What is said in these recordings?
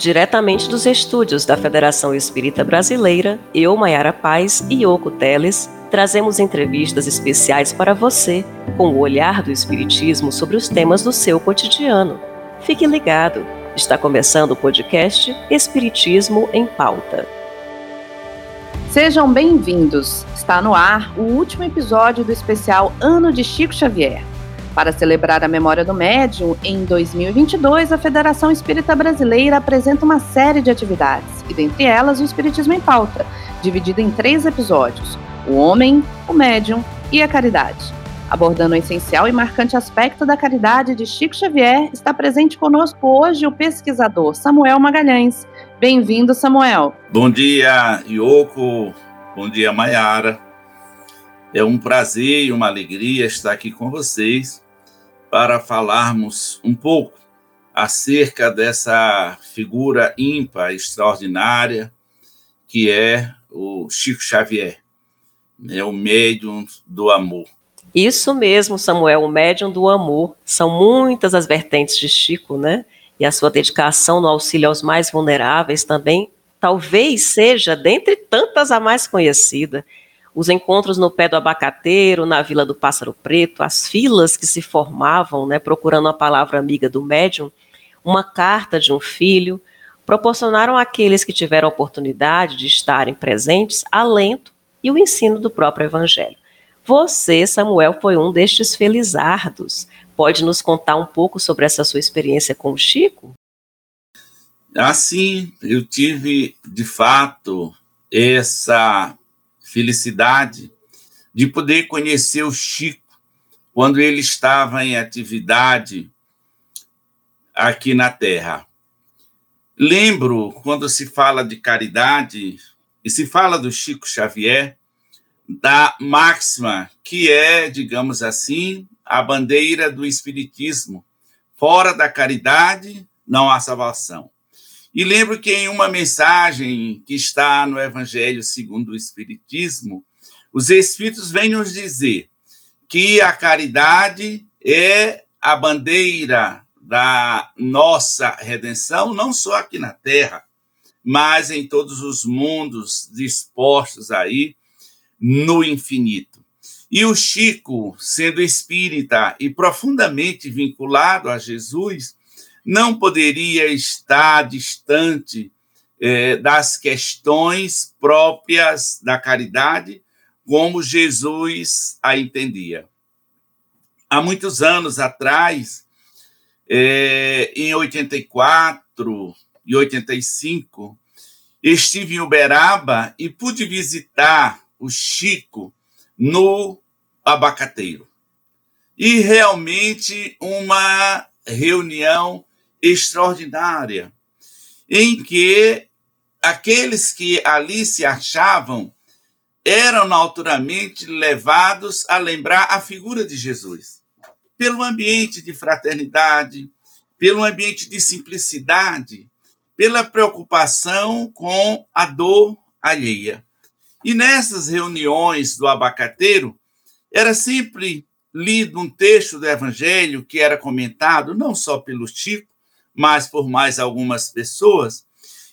Diretamente dos estúdios da Federação Espírita Brasileira, eu, Maiara Paz e Yoko Teles, trazemos entrevistas especiais para você, com o olhar do Espiritismo sobre os temas do seu cotidiano. Fique ligado, está começando o podcast Espiritismo em Pauta. Sejam bem-vindos. Está no ar o último episódio do especial Ano de Chico Xavier. Para celebrar a memória do médium, em 2022, a Federação Espírita Brasileira apresenta uma série de atividades, e dentre elas o Espiritismo em Pauta, dividido em três episódios: o homem, o médium e a caridade. Abordando o essencial e marcante aspecto da caridade de Chico Xavier, está presente conosco hoje o pesquisador Samuel Magalhães. Bem-vindo, Samuel. Bom dia, Yoko. Bom dia, Maiara. É um prazer e uma alegria estar aqui com vocês para falarmos um pouco acerca dessa figura ímpar, extraordinária, que é o Chico Xavier, é o médium do amor. Isso mesmo, Samuel, o médium do amor. São muitas as vertentes de Chico, né? E a sua dedicação no auxílio aos mais vulneráveis também, talvez seja, dentre tantas, a mais conhecida os encontros no pé do abacateiro, na Vila do Pássaro Preto, as filas que se formavam, né, procurando a palavra amiga do médium, uma carta de um filho, proporcionaram àqueles que tiveram oportunidade de estarem presentes alento e o ensino do próprio Evangelho. Você, Samuel, foi um destes felizardos. Pode nos contar um pouco sobre essa sua experiência com o Chico? Assim, eu tive, de fato, essa felicidade de poder conhecer o Chico quando ele estava em atividade aqui na Terra. Lembro, quando se fala de caridade e se fala do Chico Xavier, da máxima que é, digamos assim, a bandeira do Espiritismo. Fora da caridade não há salvação. E lembro que em uma mensagem que está no Evangelho segundo o Espiritismo, os Espíritos vêm nos dizer que a caridade é a bandeira da nossa redenção, não só aqui na Terra, mas em todos os mundos dispostos aí no infinito. E o Chico, sendo espírita e profundamente vinculado a Jesus, não poderia estar distante é, das questões próprias da caridade, como Jesus a entendia. Há muitos anos atrás, é, em 84 e 85, estive em Uberaba e pude visitar o Chico no abacateiro. E realmente uma reunião extraordinária, em que aqueles que ali se achavam eram naturalmente levados a lembrar a figura de Jesus, pelo ambiente de fraternidade, pelo ambiente de simplicidade, pela preocupação com a dor alheia. E nessas reuniões do abacateiro, era sempre lido um texto do Evangelho que era comentado não só pelo Chico, mas por mais algumas pessoas.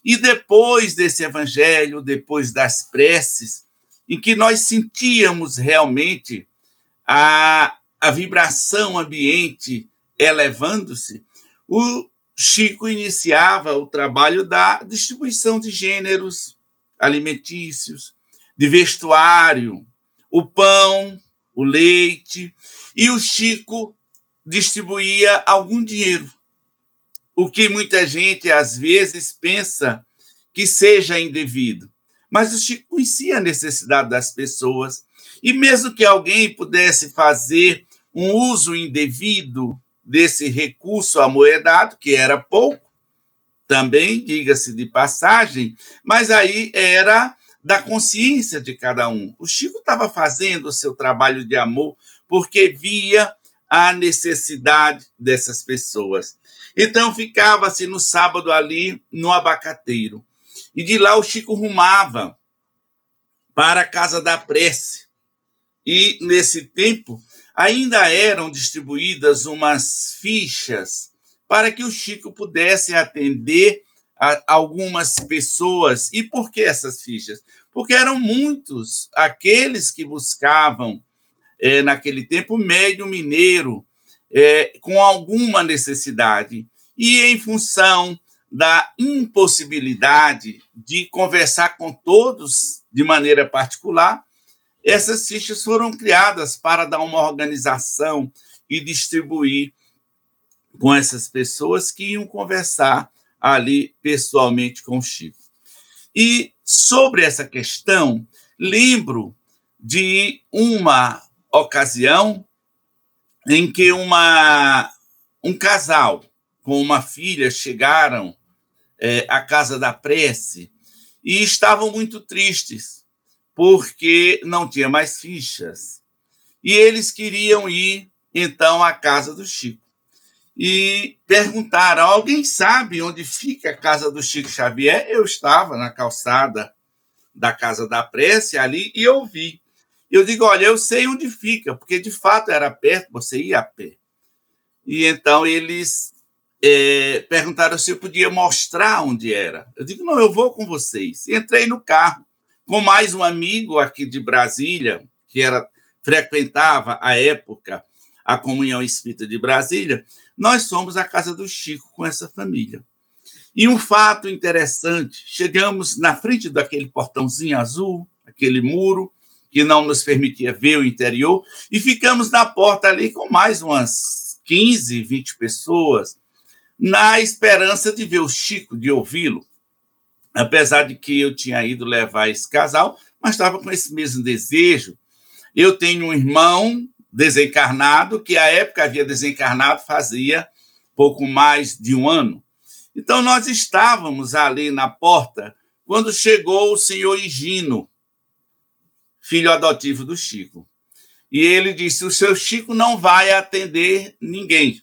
E depois desse evangelho, depois das preces, em que nós sentíamos realmente a, a vibração ambiente elevando-se, o Chico iniciava o trabalho da distribuição de gêneros alimentícios, de vestuário, o pão, o leite, e o Chico distribuía algum dinheiro o que muita gente às vezes pensa que seja indevido. Mas o Chico conhecia a necessidade das pessoas e mesmo que alguém pudesse fazer um uso indevido desse recurso amoedado, que era pouco, também, diga-se de passagem, mas aí era da consciência de cada um. O Chico estava fazendo o seu trabalho de amor porque via a necessidade dessas pessoas. Então ficava-se no sábado ali no abacateiro. E de lá o Chico rumava para a casa da prece. E nesse tempo ainda eram distribuídas umas fichas para que o Chico pudesse atender algumas pessoas. E por que essas fichas? Porque eram muitos aqueles que buscavam, é, naquele tempo, médio mineiro, é, com alguma necessidade. E em função da impossibilidade de conversar com todos de maneira particular, essas fichas foram criadas para dar uma organização e distribuir com essas pessoas que iam conversar ali pessoalmente com o Chico. E sobre essa questão, lembro de uma ocasião em que uma, um casal com uma filha chegaram é, à casa da prece e estavam muito tristes porque não tinha mais fichas. E eles queriam ir, então, à casa do Chico. E perguntaram: alguém sabe onde fica a casa do Chico Xavier? Eu estava na calçada da Casa da Prece ali e eu vi. Eu digo: olha, eu sei onde fica, porque de fato era perto, você ia a pé. E então eles é, perguntaram se eu podia mostrar onde era. Eu digo: não, eu vou com vocês. entrei no carro com mais um amigo aqui de Brasília, que era frequentava à época a Comunhão Espírita de Brasília, nós fomos à casa do Chico com essa família. E um fato interessante, chegamos na frente daquele portãozinho azul, aquele muro que não nos permitia ver o interior, e ficamos na porta ali com mais umas 15, 20 pessoas, na esperança de ver o Chico, de ouvi-lo apesar de que eu tinha ido levar esse casal, mas estava com esse mesmo desejo. Eu tenho um irmão desencarnado, que à época havia desencarnado fazia pouco mais de um ano. Então, nós estávamos ali na porta quando chegou o senhor Higino, filho adotivo do Chico. E ele disse: O seu Chico não vai atender ninguém.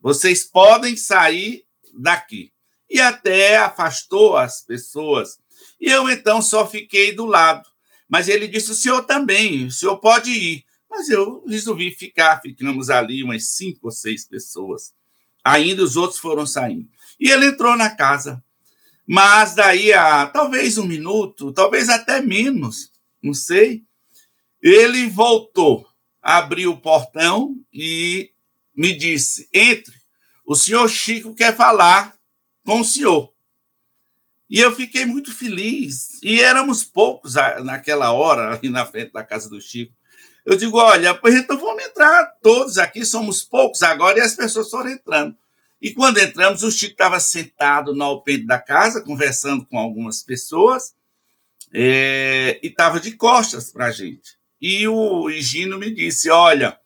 Vocês podem sair daqui e até afastou as pessoas. E eu então só fiquei do lado. Mas ele disse: o senhor também, o senhor pode ir. Mas eu resolvi ficar, ficamos ali umas cinco ou seis pessoas. Ainda os outros foram saindo. E ele entrou na casa. Mas daí a talvez um minuto, talvez até menos, não sei, ele voltou, abriu o portão e me disse: entre, o senhor Chico quer falar com o senhor. E eu fiquei muito feliz. E éramos poucos naquela hora, ali na frente da casa do Chico. Eu digo: olha, então vamos entrar todos aqui, somos poucos agora, e as pessoas foram entrando. E quando entramos, o Chico estava sentado no alpendre da casa, conversando com algumas pessoas, é, e estava de costas para a gente. E o Higino me disse: olha,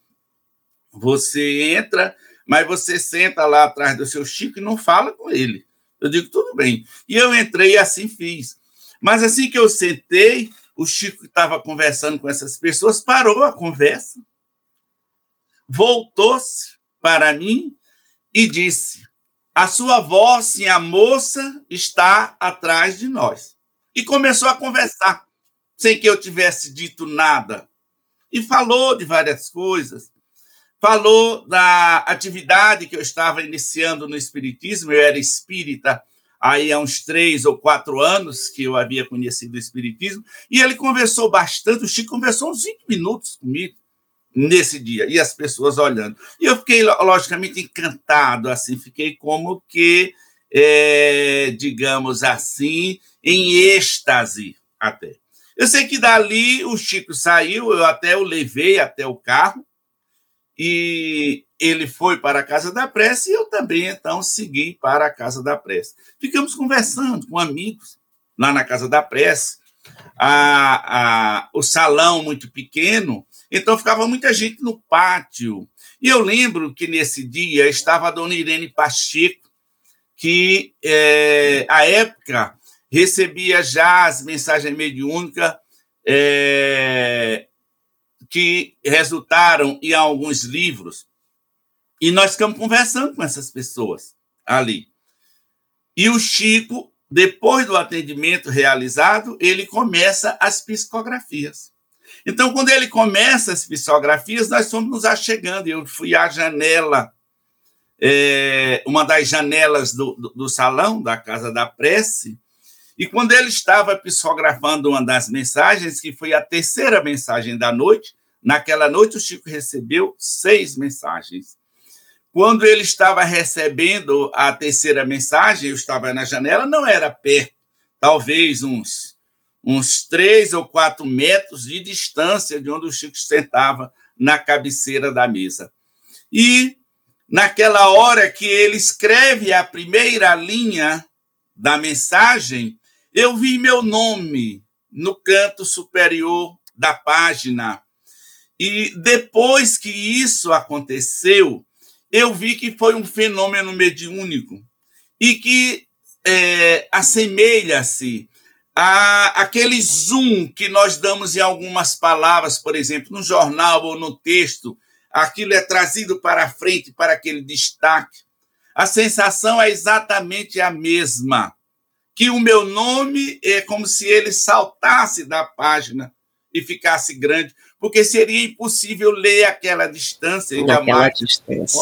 você entra, mas você senta lá atrás do seu Chico e não fala com ele. Eu digo, tudo bem. E eu entrei e assim fiz. Mas assim que eu sentei, o Chico estava conversando com essas pessoas, parou a conversa, voltou-se para mim e disse: A sua voz, e a moça, está atrás de nós. E começou a conversar, sem que eu tivesse dito nada. E falou de várias coisas falou da atividade que eu estava iniciando no Espiritismo. Eu era espírita aí há uns três ou quatro anos que eu havia conhecido o Espiritismo, e ele conversou bastante, o Chico conversou uns 20 minutos comigo nesse dia, e as pessoas olhando. E eu fiquei, logicamente, encantado, assim, fiquei como que, é, digamos assim, em êxtase até. Eu sei que dali o Chico saiu, eu até o levei até o carro, e ele foi para a casa da prece e eu também então segui para a casa da prece. Ficamos conversando com amigos lá na casa da prece, a, a, o salão muito pequeno, então ficava muita gente no pátio. E eu lembro que nesse dia estava a dona Irene Pacheco, que é, à época recebia já as mensagens mediúnicas é, que resultaram em alguns livros. E nós ficamos conversando com essas pessoas ali. E o Chico, depois do atendimento realizado, ele começa as psicografias. Então, quando ele começa as psicografias, nós fomos nos achegando. Eu fui à janela é, uma das janelas do, do, do salão da casa da prece, e quando ele estava psicografando uma das mensagens, que foi a terceira mensagem da noite, naquela noite o Chico recebeu seis mensagens. Quando ele estava recebendo a terceira mensagem, eu estava na janela, não era perto, talvez uns, uns três ou quatro metros de distância de onde o Chico sentava na cabeceira da mesa. E naquela hora que ele escreve a primeira linha da mensagem, eu vi meu nome no canto superior da página. E depois que isso aconteceu, eu vi que foi um fenômeno mediúnico e que é, assemelha-se a aquele zoom que nós damos em algumas palavras, por exemplo, no jornal ou no texto, aquilo é trazido para frente para aquele destaque. A sensação é exatamente a mesma, que o meu nome é como se ele saltasse da página e ficasse grande, porque seria impossível ler aquela distância, Naquela mais distância.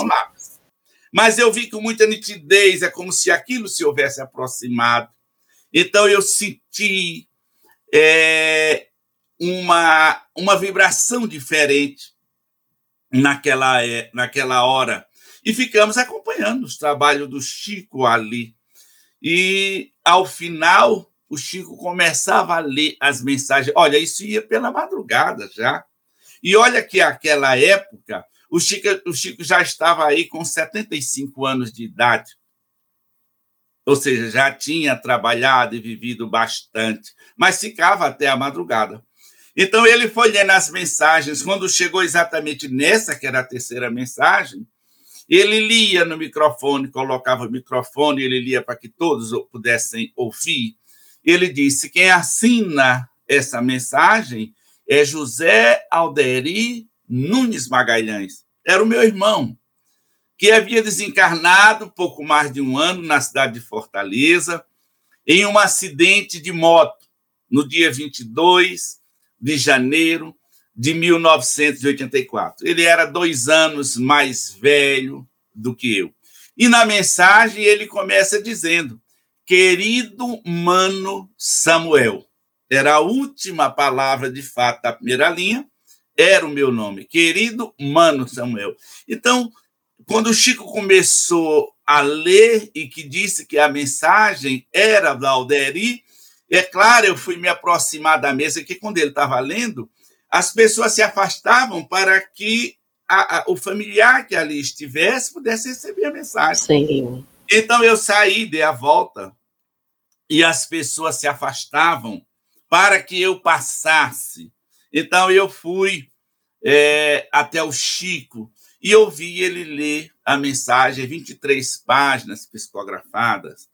Mas eu vi com muita nitidez, é como se aquilo se houvesse aproximado. Então eu senti é, uma, uma vibração diferente naquela, é, naquela hora. E ficamos acompanhando os trabalhos do Chico ali. E, ao final, o Chico começava a ler as mensagens. Olha, isso ia pela madrugada já. E olha que aquela época, o Chico, o Chico já estava aí com 75 anos de idade. Ou seja, já tinha trabalhado e vivido bastante, mas ficava até a madrugada. Então ele foi lendo as mensagens. Quando chegou exatamente nessa, que era a terceira mensagem, ele lia no microfone, colocava o microfone, ele lia para que todos pudessem ouvir ele disse: quem assina essa mensagem é José Alderi Nunes Magalhães. Era o meu irmão, que havia desencarnado pouco mais de um ano na cidade de Fortaleza, em um acidente de moto, no dia 22 de janeiro de 1984. Ele era dois anos mais velho do que eu. E na mensagem ele começa dizendo: querido mano Samuel. Era a última palavra, de fato, da primeira linha, era o meu nome, querido mano Samuel. Então, quando o Chico começou a ler e que disse que a mensagem era da Alderi, é claro, eu fui me aproximar da mesa, que quando ele estava lendo, as pessoas se afastavam para que a, a, o familiar que ali estivesse pudesse receber a mensagem. Sim. Então eu saí, dei a volta e as pessoas se afastavam para que eu passasse. Então eu fui é, até o Chico e ouvi ele ler a mensagem, 23 páginas psicografadas,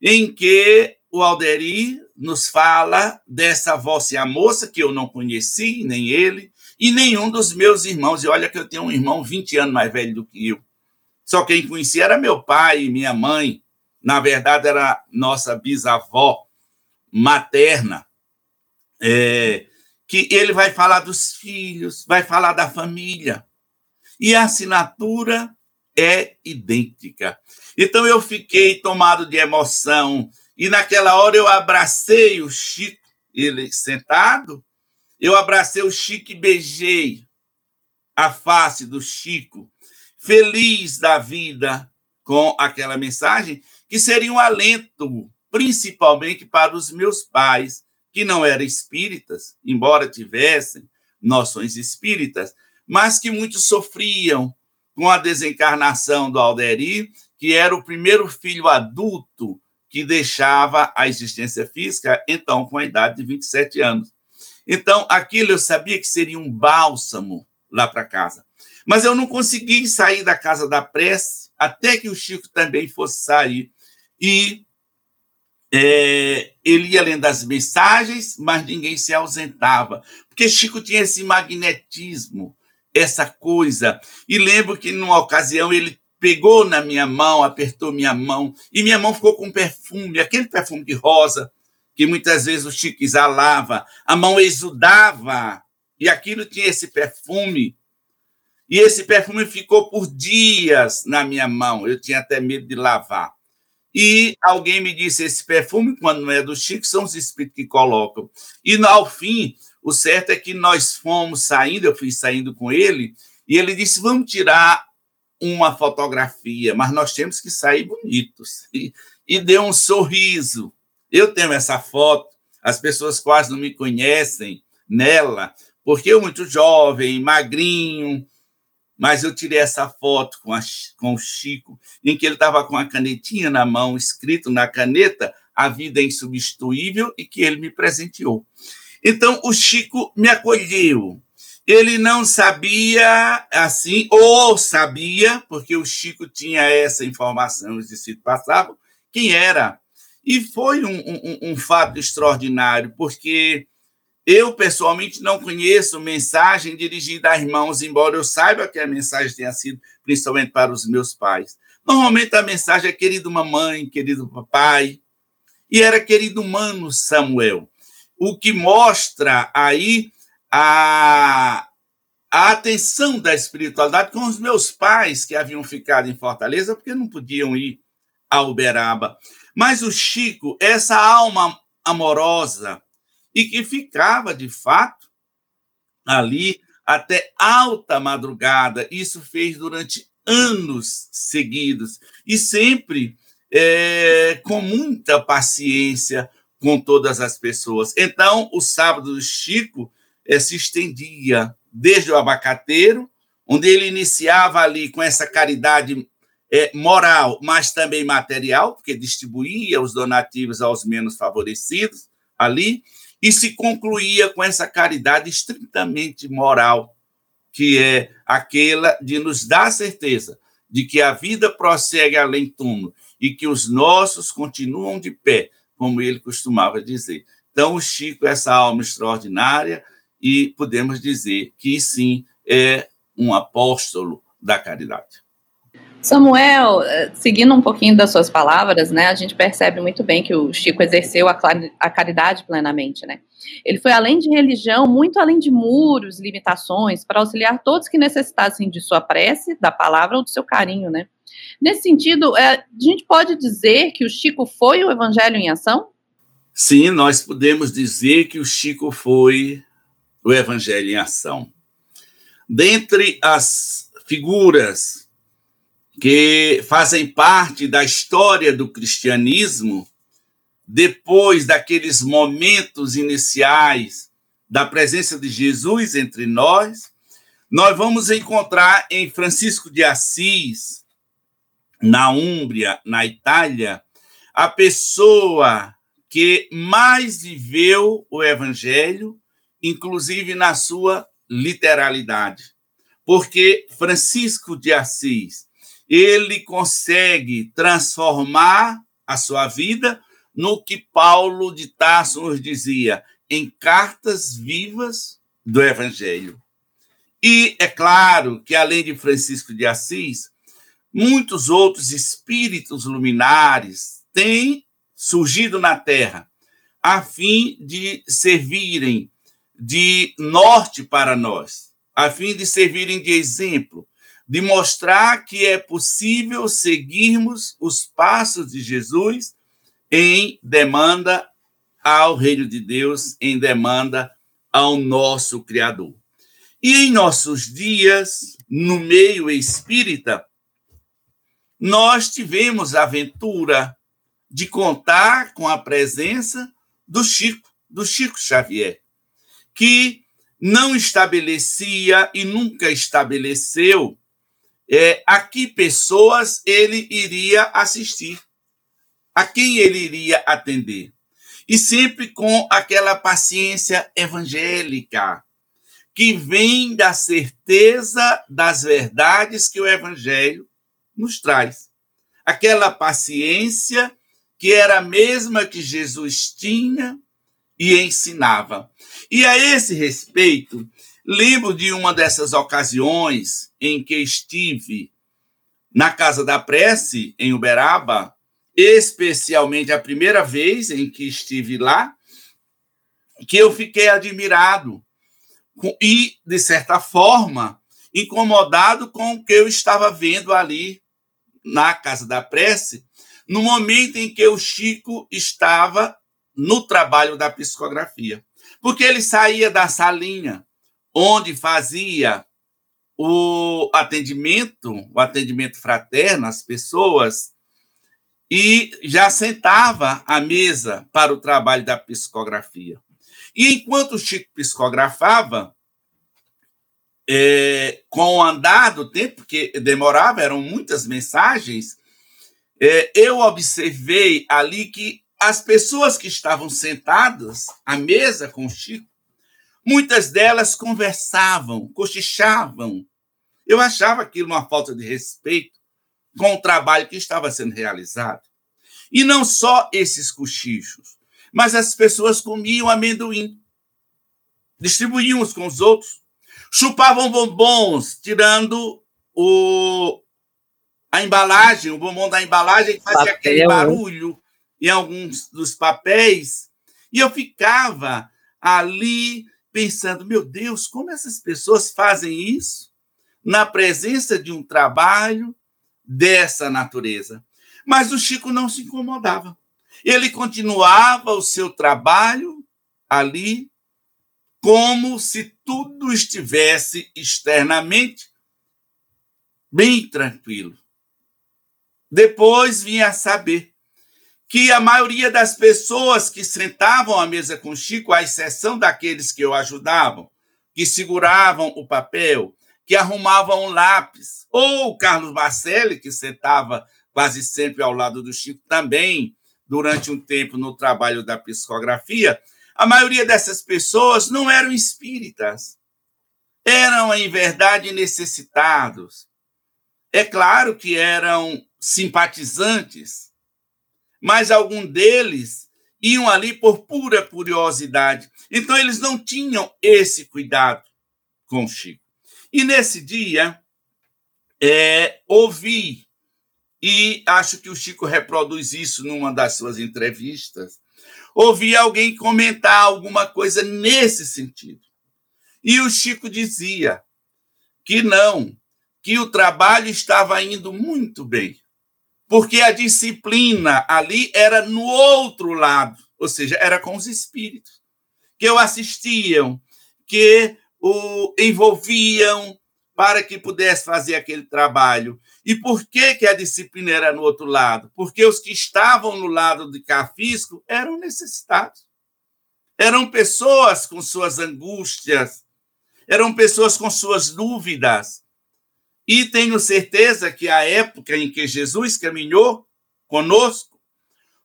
em que o Alderi nos fala dessa vossa a moça que eu não conheci, nem ele, e nenhum dos meus irmãos. E olha que eu tenho um irmão 20 anos mais velho do que eu. Só quem conhecia era meu pai e minha mãe, na verdade, era nossa bisavó materna, é, que ele vai falar dos filhos, vai falar da família. E a assinatura é idêntica. Então eu fiquei tomado de emoção, e naquela hora eu abracei o Chico, ele sentado, eu abracei o Chico e beijei a face do Chico, feliz da vida com aquela mensagem, que seria um alento, principalmente para os meus pais, que não eram espíritas, embora tivessem noções espíritas, mas que muitos sofriam com a desencarnação do Alderi, que era o primeiro filho adulto que deixava a existência física, então com a idade de 27 anos. Então, aquilo eu sabia que seria um bálsamo lá para casa. Mas eu não consegui sair da casa da prece até que o Chico também fosse sair e é, ele ia lendo as mensagens, mas ninguém se ausentava, porque Chico tinha esse magnetismo, essa coisa. E lembro que numa ocasião ele pegou na minha mão, apertou minha mão, e minha mão ficou com perfume, aquele perfume de rosa, que muitas vezes o Chico exalava, a mão exudava, e aquilo tinha esse perfume. E esse perfume ficou por dias na minha mão. Eu tinha até medo de lavar. E alguém me disse: esse perfume, quando não é do Chico, são os espíritos que colocam. E ao fim, o certo é que nós fomos saindo, eu fui saindo com ele, e ele disse: vamos tirar uma fotografia, mas nós temos que sair bonitos. E, e deu um sorriso. Eu tenho essa foto, as pessoas quase não me conhecem nela, porque eu muito jovem, magrinho, mas eu tirei essa foto com, a, com o Chico, em que ele estava com a canetinha na mão, escrito na caneta, a vida é insubstituível, e que ele me presenteou. Então, o Chico me acolheu. Ele não sabia assim, ou sabia, porque o Chico tinha essa informação, os discípulos passavam, quem era. E foi um, um, um fato extraordinário, porque eu, pessoalmente, não conheço mensagem dirigida a irmãos, embora eu saiba que a mensagem tenha sido principalmente para os meus pais. Normalmente a mensagem é querido mamãe, querido papai, e era querido mano Samuel, o que mostra aí a, a atenção da espiritualidade com os meus pais que haviam ficado em Fortaleza, porque não podiam ir a Uberaba. Mas o Chico, essa alma amorosa, e que ficava, de fato, ali até alta madrugada. Isso fez durante anos seguidos e sempre é, com muita paciência com todas as pessoas. Então, o sábado do Chico é, se estendia desde o abacateiro, onde ele iniciava ali com essa caridade é, moral, mas também material, porque distribuía os donativos aos menos favorecidos ali, e se concluía com essa caridade estritamente moral, que é aquela de nos dar certeza de que a vida prossegue além túmulo e que os nossos continuam de pé, como ele costumava dizer. Então, o Chico, essa alma extraordinária, e podemos dizer que sim, é um apóstolo da caridade. Samuel, eh, seguindo um pouquinho das suas palavras, né, a gente percebe muito bem que o Chico exerceu a, caridade plenamente, né? Ele foi além de religião, muito além de muros, limitações, para auxiliar todos que necessitassem de sua prece, da palavra ou do seu carinho, né? Nesse sentido, é, a gente pode dizer que o Chico foi o evangelho em ação? Sim, nós podemos dizer que o Chico foi o evangelho em ação. Dentre as figuras que fazem parte da história do cristianismo, depois daqueles momentos iniciais da presença de Jesus entre nós, nós vamos encontrar em Francisco de Assis, na Úmbria, na Itália, a pessoa que mais viveu o evangelho, inclusive na sua literalidade. Porque Francisco de Assis ele consegue transformar a sua vida no que Paulo de Tarso nos dizia, em cartas vivas do Evangelho. E é claro que, além de Francisco de Assis, muitos outros espíritos luminares têm surgido na Terra a fim de servirem de norte para nós, a fim de servirem de exemplo, de mostrar que é possível seguirmos os passos de Jesus em demanda ao reino de Deus, em demanda ao nosso Criador. E em nossos dias, no meio espírita, nós tivemos a aventura de contar com a presença do Chico, do Chico Xavier, que não estabelecia e nunca estabeleceu é, a que pessoas ele iria assistir, a quem ele iria atender. E sempre com aquela paciência evangélica, que vem da certeza das verdades que o evangelho nos traz. Aquela paciência que era a mesma que Jesus tinha e ensinava. E a esse respeito, Lembro de uma dessas ocasiões em que estive na Casa da Prece, em Uberaba, especialmente a primeira vez em que estive lá, que eu fiquei admirado. E, de certa forma, incomodado com o que eu estava vendo ali na Casa da Prece, no momento em que o Chico estava no trabalho da psicografia. Porque ele saía da salinha onde fazia o atendimento, o atendimento fraterno às pessoas, e já sentava à mesa para o trabalho da psicografia. E enquanto o Chico psicografava, é, com o andar do tempo, que demorava, eram muitas mensagens, é, eu observei ali que as pessoas que estavam sentadas à mesa com o Chico, muitas delas conversavam, cochichavam. Eu achava aquilo uma falta de respeito com o trabalho que estava sendo realizado. E não só esses cochichos, mas as pessoas comiam amendoim, distribuíam uns com os outros, chupavam bombons, tirando o, a embalagem, o bombom da embalagem que fazia Papel. aquele barulho em alguns dos papéis. E eu ficava ali pensando, meu Deus, como essas pessoas fazem isso na presença de um trabalho dessa natureza? Mas o Chico não se incomodava. Ele continuava o seu trabalho ali como se tudo estivesse externamente bem tranquilo. Depois vinha a saber que a maioria das pessoas que sentavam à mesa com Chico, à exceção daqueles que o ajudavam, que seguravam o papel, que arrumavam um lápis, ou o Carlos Marcelli, que sentava quase sempre ao lado do Chico também, durante um tempo no trabalho da psicografia, a maioria dessas pessoas não eram espíritas. Eram, em verdade, necessitados. É claro que eram simpatizantes, mas algum deles iam ali por pura curiosidade. Então, eles não tinham esse cuidado com Chico. E nesse dia, é, ouvi, e acho que o Chico reproduz isso numa das suas entrevistas, ouvi alguém comentar alguma coisa nesse sentido. E o Chico dizia que não, que o trabalho estava indo muito bem, porque a disciplina ali era no outro lado, ou seja, era com os espíritos, que o assistiam, que o envolviam para que pudesse fazer aquele trabalho. E por que, que a disciplina era no outro lado? Porque os que estavam no lado de Cafisco eram necessitados. Eram pessoas com suas angústias, eram pessoas com suas dúvidas. E tenho certeza que a época em que Jesus caminhou conosco,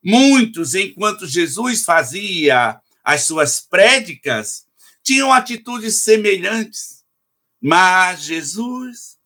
muitos, enquanto Jesus fazia as suas prédicas, tinham atitudes semelhantes. Mas Jesus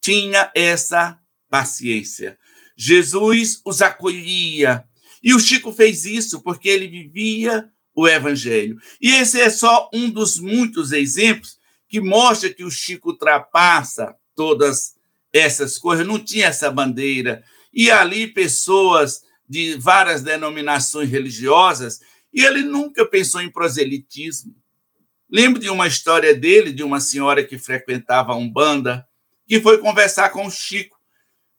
tinha essa paciência. Jesus os acolhia. E o Chico fez isso porque ele vivia o evangelho. E esse é só um dos muitos exemplos que mostra que o Chico ultrapassa todas essas coisas, não tinha essa bandeira. E ali pessoas de várias denominações religiosas, e ele nunca pensou em proselitismo. Lembro de uma história dele, de uma senhora que frequentava a Umbanda, que foi conversar com o Chico,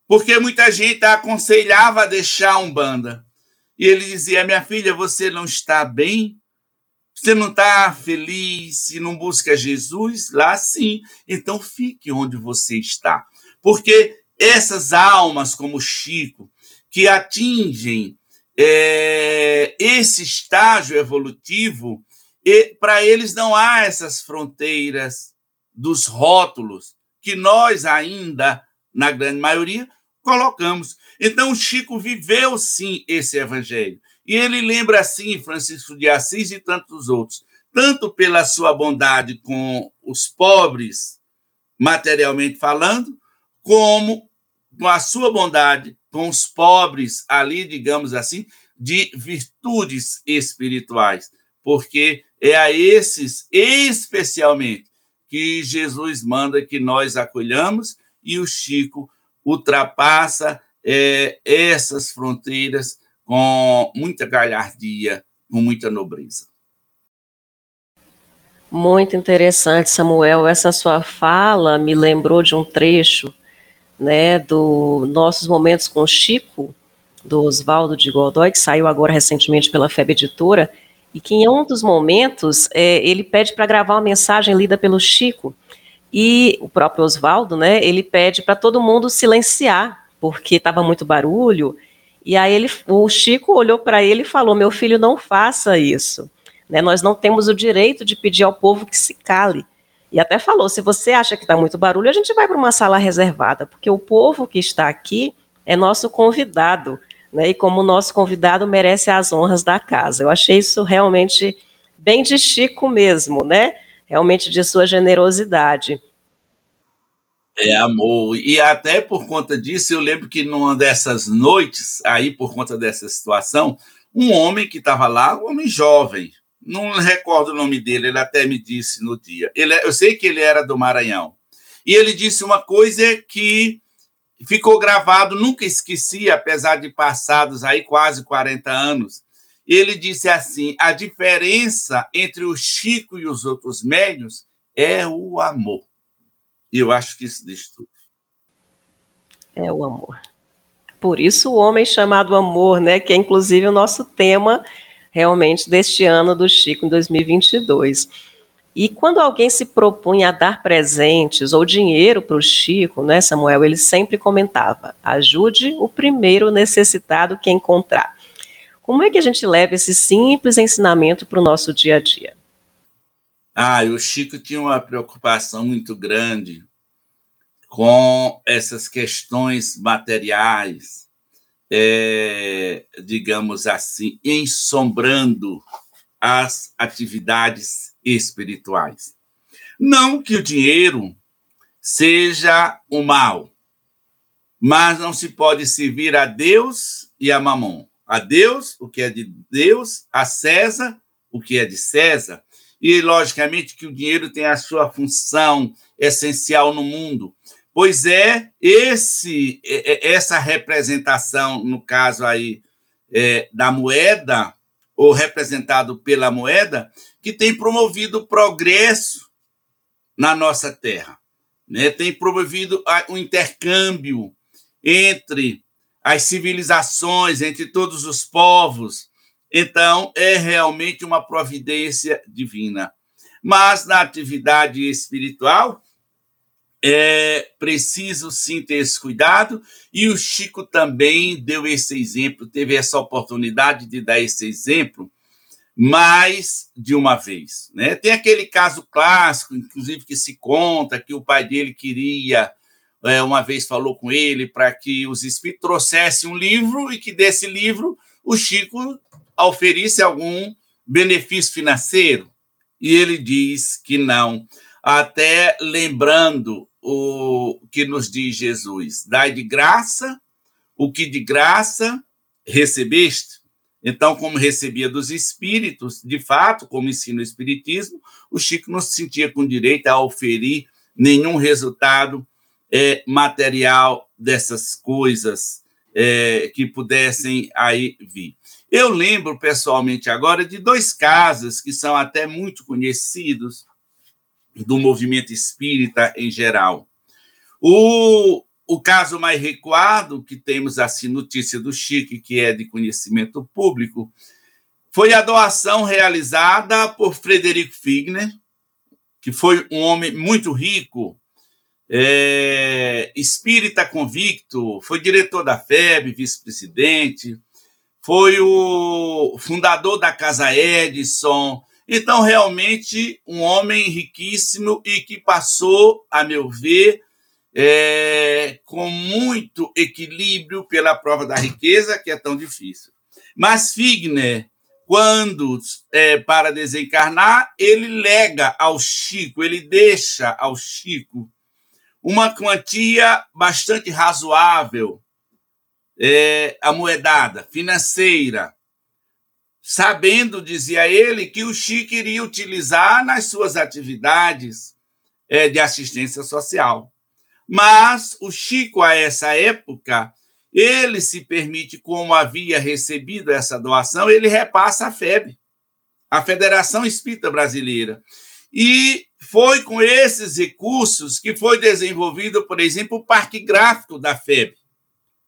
porque muita gente aconselhava a deixar a Umbanda. E ele dizia: Minha filha, você não está bem? Você não está feliz? Se não busca Jesus? Lá sim. Então fique onde você está. Porque essas almas, como Chico, que atingem é, esse estágio evolutivo, para eles não há essas fronteiras dos rótulos, que nós ainda, na grande maioria, colocamos. Então, Chico viveu, sim, esse evangelho. E ele lembra, assim, Francisco de Assis e tantos outros, tanto pela sua bondade com os pobres, materialmente falando, como com a sua bondade com os pobres, ali, digamos assim, de virtudes espirituais, porque é a esses, especialmente, que Jesus manda que nós acolhamos e o Chico ultrapassa é, essas fronteiras com muita galhardia, com muita nobreza. Muito interessante, Samuel. Essa sua fala me lembrou de um trecho, né, do nossos momentos com Chico, do Oswaldo de Godoy, que saiu agora recentemente pela FEB Editora, e que em um dos momentos é, ele pede para gravar uma mensagem lida pelo Chico. E o próprio Oswaldo, né, ele pede para todo mundo silenciar, porque estava muito barulho. E aí ele, o Chico olhou para ele e falou: Meu filho, não faça isso. Né, nós não temos o direito de pedir ao povo que se cale. E até falou: se você acha que está muito barulho, a gente vai para uma sala reservada, porque o povo que está aqui é nosso convidado né, e como nosso convidado merece as honras da casa. Eu achei isso realmente bem de Chico mesmo, né? Realmente de sua generosidade. É, amor. E até por conta disso, eu lembro que numa dessas noites, aí por conta dessa situação, um homem que estava lá, um homem jovem, não recordo o nome dele, ele até me disse no dia. Ele, é, eu sei que ele era do Maranhão. E ele disse uma coisa que ficou gravado, nunca esqueci, apesar de passados aí quase 40 anos. Ele disse assim: a diferença entre o Chico e os outros médios é o amor. E eu acho que isso diz tudo. É o amor. Por isso o homem chamado amor, né, que é inclusive o nosso tema realmente deste ano do Chico em 2022. E quando alguém se propunha a dar presentes ou dinheiro para o Chico, né, Samuel, ele sempre comentava: ajude o primeiro necessitado que encontrar. Como é que a gente leva esse simples ensinamento para o nosso dia a dia? Ah, o Chico tinha uma preocupação muito grande com essas questões materiais, é, digamos assim, ensombrando as atividades espirituais. Não que o dinheiro seja o mal, mas não se pode servir a Deus e a Mamon. A Deus, o que é de Deus, a César, o que é de César. E, logicamente, que o dinheiro tem a sua função essencial no mundo, pois é esse essa representação, no caso aí é, da moeda, ou representado pela moeda, que tem promovido o progresso na nossa terra. Né? Tem promovido o intercâmbio entre as civilizações, entre todos os povos. Então, é realmente uma providência divina. Mas na atividade espiritual, é preciso sim ter esse cuidado, e o Chico também deu esse exemplo, teve essa oportunidade de dar esse exemplo mais de uma vez. Né? Tem aquele caso clássico, inclusive, que se conta que o pai dele queria, é, uma vez falou com ele, para que os espíritos trouxessem um livro e que desse livro o Chico oferisse algum benefício financeiro. E ele diz que não, até lembrando o que nos diz Jesus: dai de graça o que de graça recebeste. Então, como recebia dos espíritos, de fato, como ensina o Espiritismo, o Chico não se sentia com direito a oferir nenhum resultado é, material dessas coisas é, que pudessem aí vir. Eu lembro pessoalmente agora de dois casos que são até muito conhecidos do movimento espírita em geral. O, o caso mais recuado, que temos assim notícia do Chique, que é de conhecimento público, foi a doação realizada por Frederico Figner, que foi um homem muito rico, é, espírita convicto, foi diretor da FEB, vice-presidente, foi o fundador da Casa Edison, então, realmente, um homem riquíssimo e que passou, a meu ver, é, com muito equilíbrio pela prova da riqueza, que é tão difícil. Mas Figner, quando é, para desencarnar, ele lega ao Chico, ele deixa ao Chico uma quantia bastante razoável, é, amoedada, financeira, sabendo, dizia ele, que o Chico iria utilizar nas suas atividades é, de assistência social. Mas o Chico, a essa época, ele se permite, como havia recebido essa doação, ele repassa a FEB, a Federação Espírita Brasileira. E foi com esses recursos que foi desenvolvido, por exemplo, o Parque Gráfico da FEB.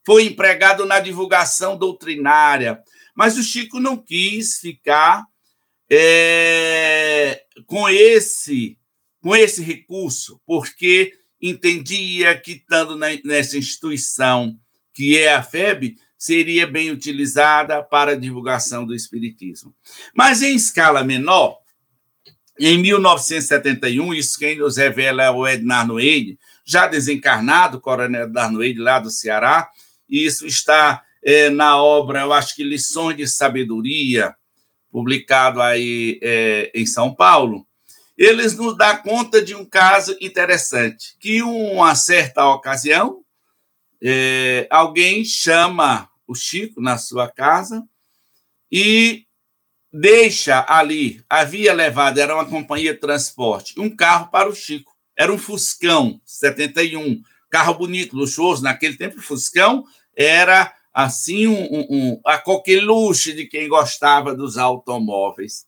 Foi empregado na divulgação doutrinária, mas o Chico não quis ficar é, com esse com esse recurso, porque entendia que, estando nessa instituição que é a FEB, seria bem utilizada para a divulgação do Espiritismo. Mas, em escala menor, em 1971, isso quem nos revela é o Ednar Noede, já desencarnado, coronel Ednar Noede, lá do Ceará, e isso está é, na obra, eu acho que Lições de Sabedoria, publicado aí é, em São Paulo, eles nos dão conta de um caso interessante, que uma certa ocasião, é, alguém chama o Chico na sua casa e deixa ali, havia levado, era uma companhia de transporte, um carro para o Chico. Era um Fuscão 71, carro bonito, luxuoso. Naquele tempo, o Fuscão era assim um, um, um a coqueluche de quem gostava dos automóveis.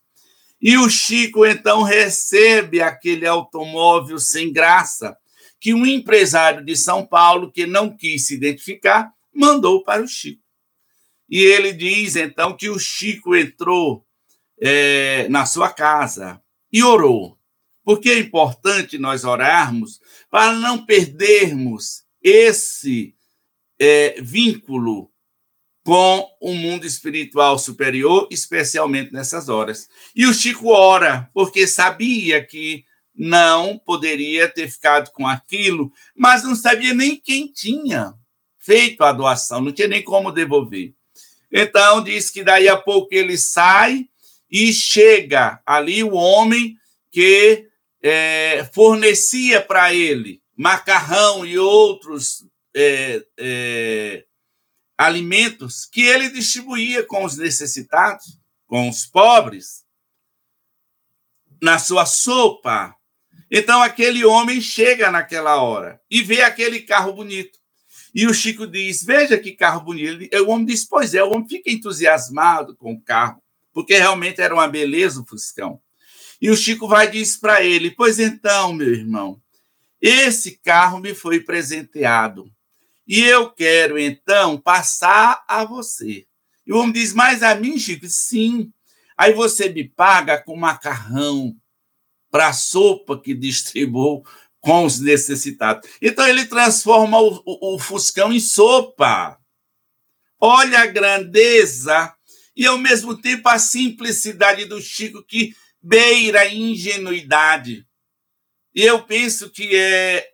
E o Chico então recebe aquele automóvel sem graça que um empresário de São Paulo que não quis se identificar mandou para o Chico. E ele diz então que o Chico entrou é, na sua casa e orou. Porque é importante nós orarmos para não perdermos esse é, vínculo com o mundo espiritual superior, especialmente nessas horas. E o Chico ora, porque sabia que não poderia ter ficado com aquilo, mas não sabia nem quem tinha feito a doação, não tinha nem como devolver. Então, diz que daí a pouco ele sai e chega ali o homem que é, fornecia para ele macarrão e outros é, é, alimentos que ele distribuía com os necessitados, com os pobres, na sua sopa. Então aquele homem chega naquela hora e vê aquele carro bonito. E o Chico diz: Veja que carro bonito. O homem diz: Pois é, o homem fica entusiasmado com o carro, porque realmente era uma beleza o Fuscão. E o Chico vai e diz para ele: Pois então, meu irmão, esse carro me foi presenteado e eu quero, então, passar a você. E o homem diz, mas a mim, Chico? Sim. Aí você me paga com macarrão para a sopa que distribuiu com os necessitados. Então ele transforma o, o, o Fuscão em sopa. Olha a grandeza e, ao mesmo tempo, a simplicidade do Chico que beira a ingenuidade. E eu penso que é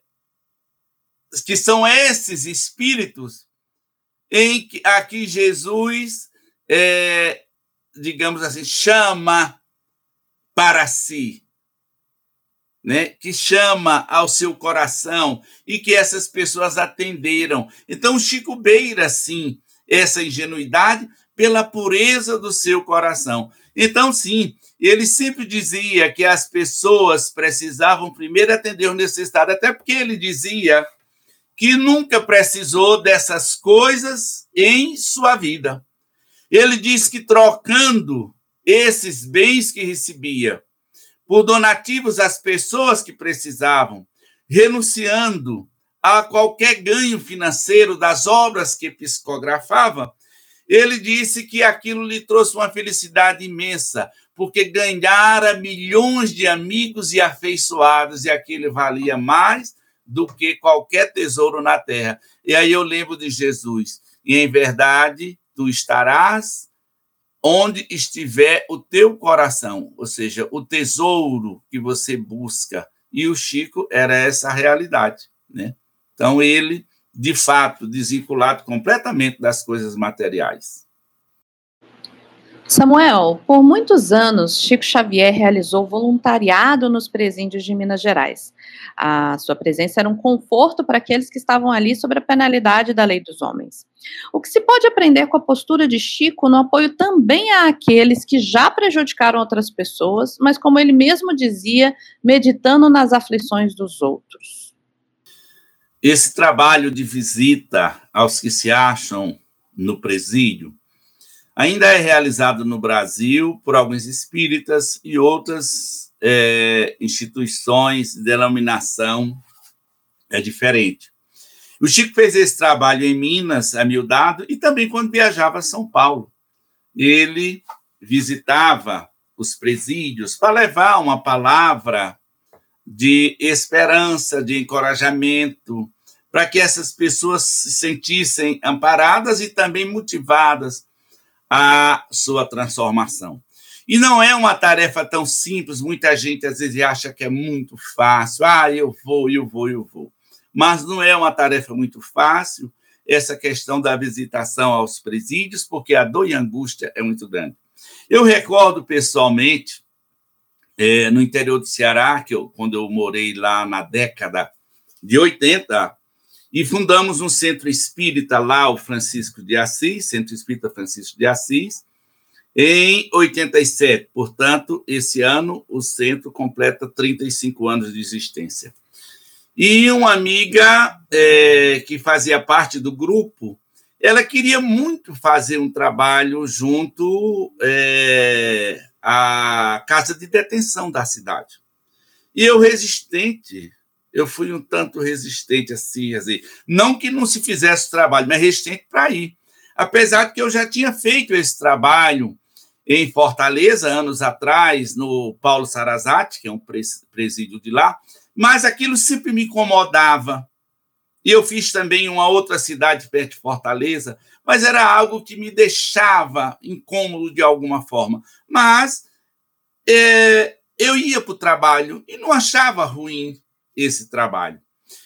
que são esses espíritos em que, a que Jesus, é, digamos assim, chama para si, né? que chama ao seu coração e que essas pessoas atenderam. Então, Chico beira, sim, essa ingenuidade pela pureza do seu coração. Então, sim, ele sempre dizia que as pessoas precisavam primeiro atender o necessitado, até porque ele dizia que nunca precisou dessas coisas em sua vida. Ele diz que trocando esses bens que recebia por donativos às pessoas que precisavam, renunciando a qualquer ganho financeiro das obras que psicografava, ele disse que aquilo lhe trouxe uma felicidade imensa, porque ganhara milhões de amigos e afeiçoados, e aquilo valia mais do que qualquer tesouro na terra. E aí eu lembro de Jesus. E em verdade, tu estarás onde estiver o teu coração, ou seja, o tesouro que você busca. E o Chico era essa realidade, né? Então ele, de fato, desvinculado completamente das coisas materiais. Samuel, por muitos anos, Chico Xavier realizou voluntariado nos presídios de Minas Gerais. A sua presença era um conforto para aqueles que estavam ali sob a penalidade da lei dos homens. O que se pode aprender com a postura de Chico no apoio também àqueles que já prejudicaram outras pessoas, mas, como ele mesmo dizia, meditando nas aflições dos outros. Esse trabalho de visita aos que se acham no presídio ainda é realizado no Brasil por alguns espíritas e outras é, instituições, denominação é diferente. O Chico fez esse trabalho em Minas, amildado, e também quando viajava a São Paulo. Ele visitava os presídios para levar uma palavra de esperança, de encorajamento, para que essas pessoas se sentissem amparadas e também motivadas à sua transformação. E não é uma tarefa tão simples, muita gente às vezes acha que é muito fácil. Ah, eu vou, eu vou, eu vou. Mas não é uma tarefa muito fácil essa questão da visitação aos presídios, porque a dor e a angústia é muito grande. Eu recordo pessoalmente, é, no interior do Ceará, que eu, quando eu morei lá na década de 80, e fundamos um centro espírita lá, o Francisco de Assis, Centro Espírita Francisco de Assis, em 87. Portanto, esse ano o centro completa 35 anos de existência. E uma amiga é, que fazia parte do grupo, ela queria muito fazer um trabalho junto é, à casa de detenção da cidade. E eu resistente, eu fui um tanto resistente assim, assim não que não se fizesse trabalho, mas resistente para ir. Apesar de que eu já tinha feito esse trabalho em Fortaleza, anos atrás, no Paulo Sarazate, que é um presídio de lá, mas aquilo sempre me incomodava. E eu fiz também uma outra cidade perto de Fortaleza, mas era algo que me deixava incômodo de alguma forma. Mas é, eu ia para o trabalho e não achava ruim esse trabalho.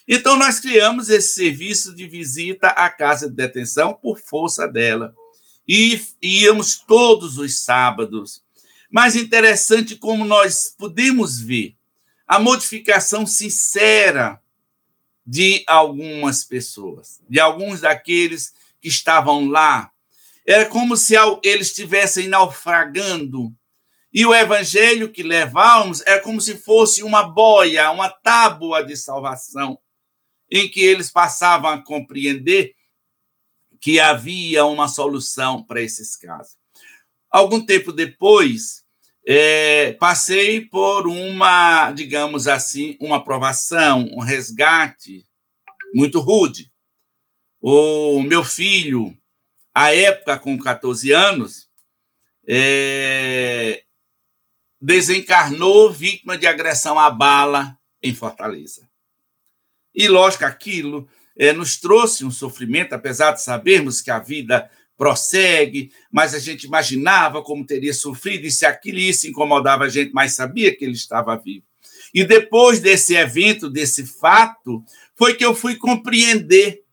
Então, nós criamos esse serviço de visita à casa de detenção por força dela e íamos todos os sábados. Mas interessante como nós podemos ver a modificação sincera de algumas pessoas, de alguns daqueles que estavam lá. Era como se eles estivessem naufragando. E o evangelho que levávamos era como se fosse uma boia, uma tábua de salvação, em que eles passavam a compreender que havia uma solução para esses casos. Algum tempo depois, é, passei por uma, digamos assim, uma aprovação, um resgate muito rude. O meu filho, à época com 14 anos, é, desencarnou vítima de agressão à bala em Fortaleza. E, lógico, aquilo é, nos trouxe um sofrimento, apesar de sabermos que a vida prossegue, mas a gente imaginava como teria sofrido e se aquilo isso incomodava a gente, mas sabia que ele estava vivo. E depois desse evento, desse fato, foi que eu fui compreender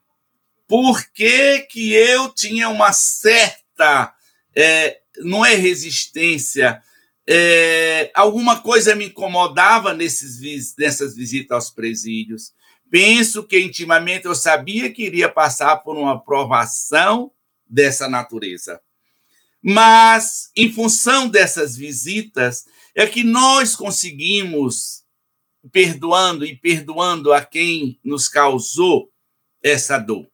por que, que eu tinha uma certa, é, não é resistência, é, alguma coisa me incomodava nesses, nessas visitas aos presídios. Penso que intimamente eu sabia que iria passar por uma provação dessa natureza. Mas, em função dessas visitas, é que nós conseguimos, perdoando e perdoando a quem nos causou essa dor,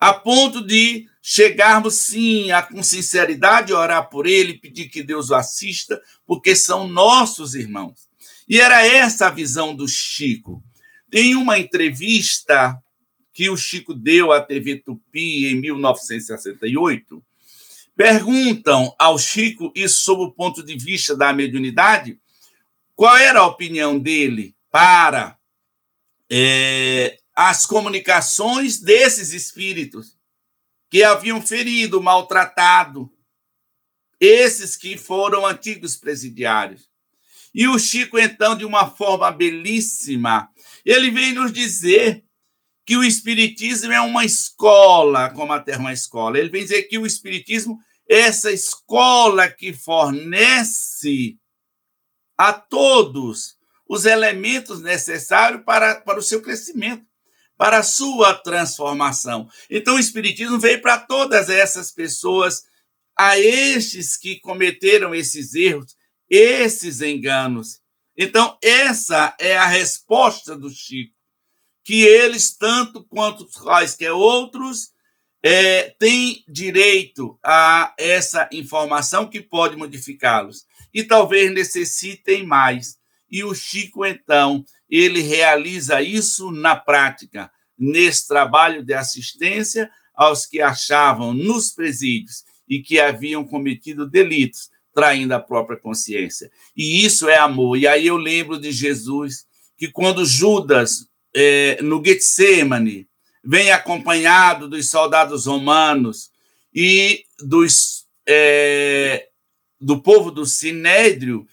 a ponto de chegarmos, sim, a, com sinceridade, orar por ele, pedir que Deus o assista, porque são nossos irmãos. E era essa a visão do Chico. Em uma entrevista que o Chico deu à TV Tupi em 1968, perguntam ao Chico isso sob o ponto de vista da mediunidade, qual era a opinião dele para é, as comunicações desses espíritos que haviam ferido, maltratado, esses que foram antigos presidiários. E o Chico, então, de uma forma belíssima, ele vem nos dizer que o Espiritismo é uma escola, como a terra uma escola. Ele vem dizer que o Espiritismo é essa escola que fornece a todos os elementos necessários para, para o seu crescimento, para a sua transformação. Então, o Espiritismo veio para todas essas pessoas, a estes que cometeram esses erros, esses enganos. Então, essa é a resposta do Chico, que eles, tanto quanto quaisquer outros, é, têm direito a essa informação que pode modificá-los. E talvez necessitem mais. e o Chico, então, ele realiza isso na prática, nesse trabalho de assistência aos que achavam nos presídios e que haviam cometido delitos, traindo a própria consciência. E isso é amor. E aí eu lembro de Jesus, que quando Judas, é, no Getsemane, vem acompanhado dos soldados romanos e dos, é, do povo do Sinédrio,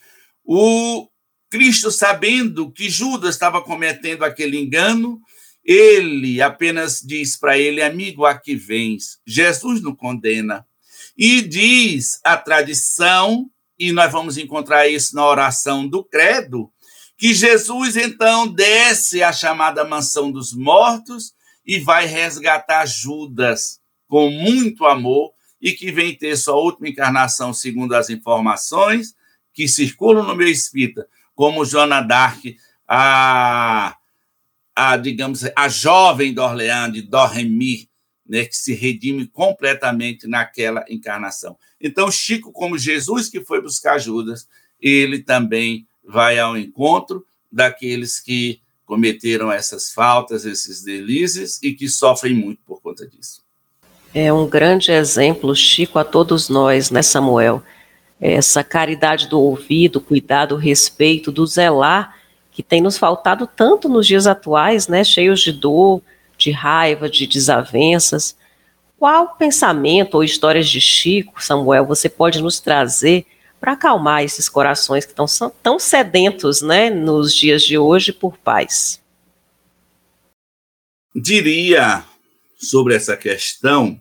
o Cristo, sabendo que Judas estava cometendo aquele engano, ele apenas diz para ele, amigo, aqui vens. Jesus não condena. E diz a tradição, e nós vamos encontrar isso na oração do Credo, que Jesus então desce à chamada mansão dos mortos e vai resgatar Judas com muito amor e que vem ter sua última encarnação, segundo as informações que circulam no meu espírito, como Joana Dark, a, a digamos, a jovem de Orleans, de Doremi, né, que se redime completamente naquela encarnação. Então, Chico, como Jesus que foi buscar Judas, ele também vai ao encontro daqueles que cometeram essas faltas, esses delícias e que sofrem muito por conta disso. É um grande exemplo, Chico, a todos nós, né, Samuel? Essa caridade do ouvido, cuidado, respeito, do zelar, que tem nos faltado tanto nos dias atuais, né, cheios de dor, de raiva, de desavenças. Qual pensamento ou histórias de Chico, Samuel, você pode nos trazer para acalmar esses corações que estão tão sedentos né, nos dias de hoje por paz? Diria sobre essa questão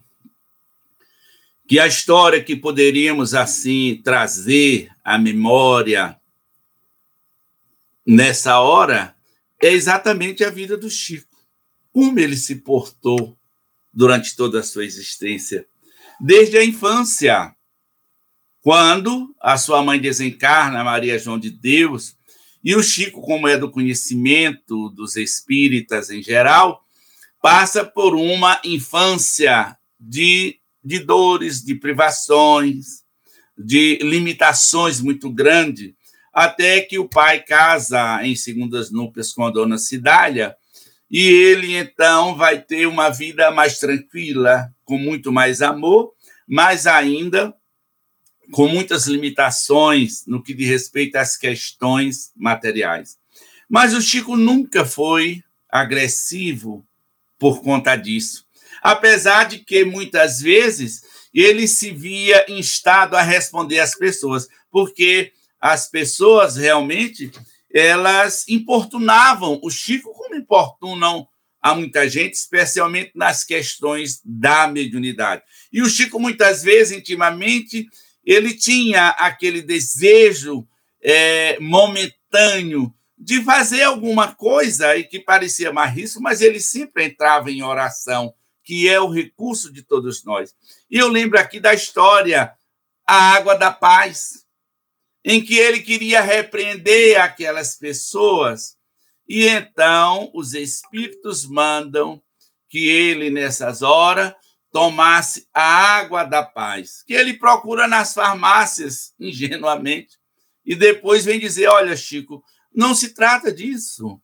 que a história que poderíamos assim trazer à memória nessa hora é exatamente a vida do Chico. Como ele se portou durante toda a sua existência, desde a infância, quando a sua mãe desencarna, Maria João de Deus, e o Chico, como é do conhecimento dos espíritas em geral, passa por uma infância de, de dores, de privações, de limitações muito grande, até que o pai casa em segundas núpcias com a dona Cidália, e ele então vai ter uma vida mais tranquila, com muito mais amor, mas ainda com muitas limitações no que diz respeito às questões materiais. Mas o Chico nunca foi agressivo por conta disso. Apesar de que muitas vezes ele se via instado a responder às pessoas, porque as pessoas realmente elas importunavam o Chico como importunam a muita gente, especialmente nas questões da mediunidade. E o Chico, muitas vezes, intimamente, ele tinha aquele desejo é, momentâneo de fazer alguma coisa e que parecia mais risco, mas ele sempre entrava em oração, que é o recurso de todos nós. E eu lembro aqui da história A Água da Paz em que ele queria repreender aquelas pessoas. E então os espíritos mandam que ele, nessas horas, tomasse a água da paz, que ele procura nas farmácias, ingenuamente, e depois vem dizer: Olha, Chico, não se trata disso.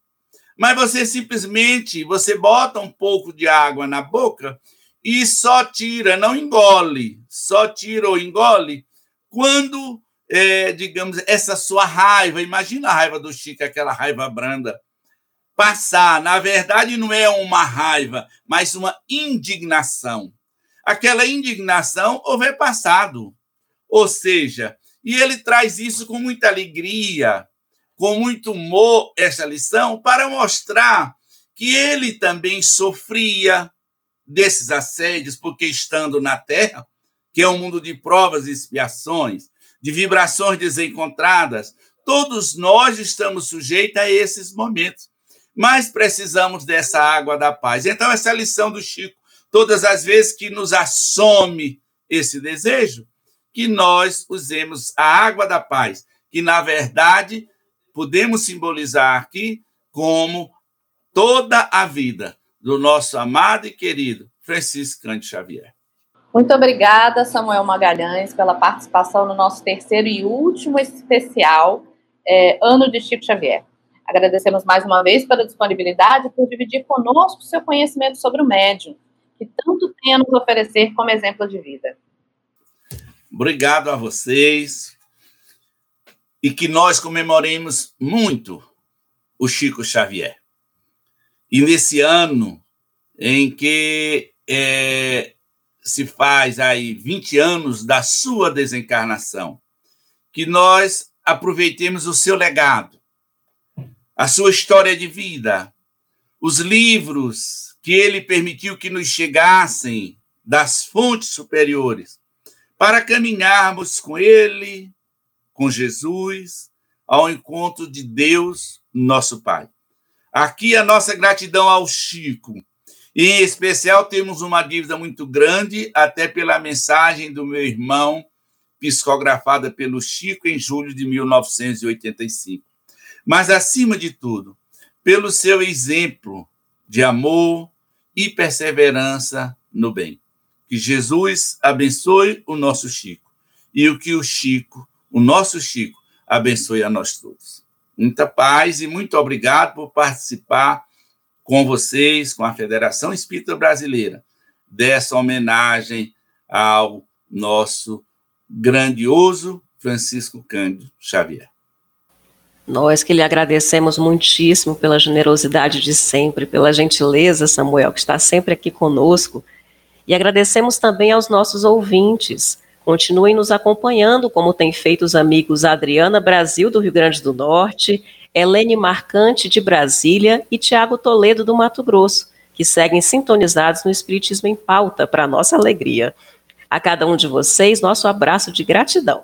Mas você simplesmente você bota um pouco de água na boca e só tira, não engole, só tira ou engole quando é, digamos, essa sua raiva, imagina a raiva do Chico, aquela raiva branda, passar. Na verdade, não é uma raiva, mas uma indignação. Aquela indignação houver passado. Ou seja, e ele traz isso com muita alegria, com muito humor, essa lição, para mostrar que ele também sofria desses assédios, porque estando na Terra, que é um mundo de provas e expiações, de vibrações desencontradas. Todos nós estamos sujeitos a esses momentos, mas precisamos dessa água da paz. Então, essa é a lição do Chico. Todas as vezes que nos assome esse desejo, que nós usemos a água da paz, que na verdade podemos simbolizar aqui como toda a vida do nosso amado e querido Francisco Cândido Xavier. Muito obrigada, Samuel Magalhães, pela participação no nosso terceiro e último especial. é, Ano de Chico Xavier. Agradecemos mais uma vez pela disponibilidade e por dividir conosco seu conhecimento sobre o médium, que tanto tem a nos oferecer como exemplo de vida. Obrigado a vocês e que nós comemoremos muito o Chico Xavier. E nesse ano em que é, se faz aí 20 anos da sua desencarnação, que nós aproveitemos o seu legado, a sua história de vida, os livros que ele permitiu que nos chegassem das fontes superiores, para caminharmos com ele, com Jesus, ao encontro de Deus, nosso Pai. Aqui a nossa gratidão ao Chico. E, em especial, temos uma dívida muito grande, até pela mensagem do meu irmão, psicografada pelo Chico em julho de 1985 mas, acima de tudo, pelo seu exemplo de amor e perseverança no bem. Que Jesus abençoe o nosso Chico e o que o Chico, o nosso Chico, abençoe a nós todos. Muita paz e muito obrigado por participar com vocês, com a Federação Espírita Brasileira, dessa homenagem ao nosso grandioso Francisco Cândido Xavier. Nós que lhe agradecemos muitíssimo pela generosidade de sempre, pela gentileza, Samuel, que está sempre aqui conosco. E agradecemos também aos nossos ouvintes. Continuem nos acompanhando, como têm feito os amigos Adriana Brasil, do Rio Grande do Norte, Helene Marcante, de Brasília, e Tiago Toledo, do Mato Grosso, que seguem sintonizados no Espiritismo em Pauta, para nossa alegria. A cada um de vocês, nosso abraço de gratidão.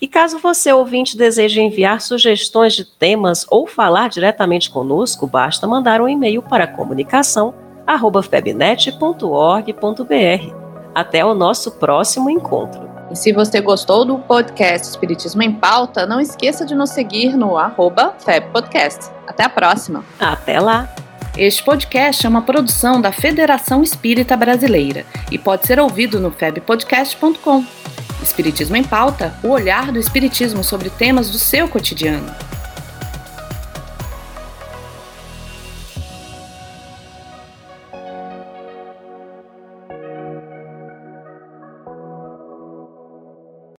E caso você, ouvinte, deseje enviar sugestões de temas ou falar diretamente conosco, basta mandar um e-mail para comunicação@febnet.org.br. Até o nosso próximo encontro. E se você gostou do podcast Espiritismo em Pauta, não esqueça de nos seguir no arroba FebPodcast. Até a próxima. Até lá. Este podcast é uma produção da Federação Espírita Brasileira e pode ser ouvido no febpodcast.com. Espiritismo em Pauta, o olhar do Espiritismo sobre temas do seu cotidiano.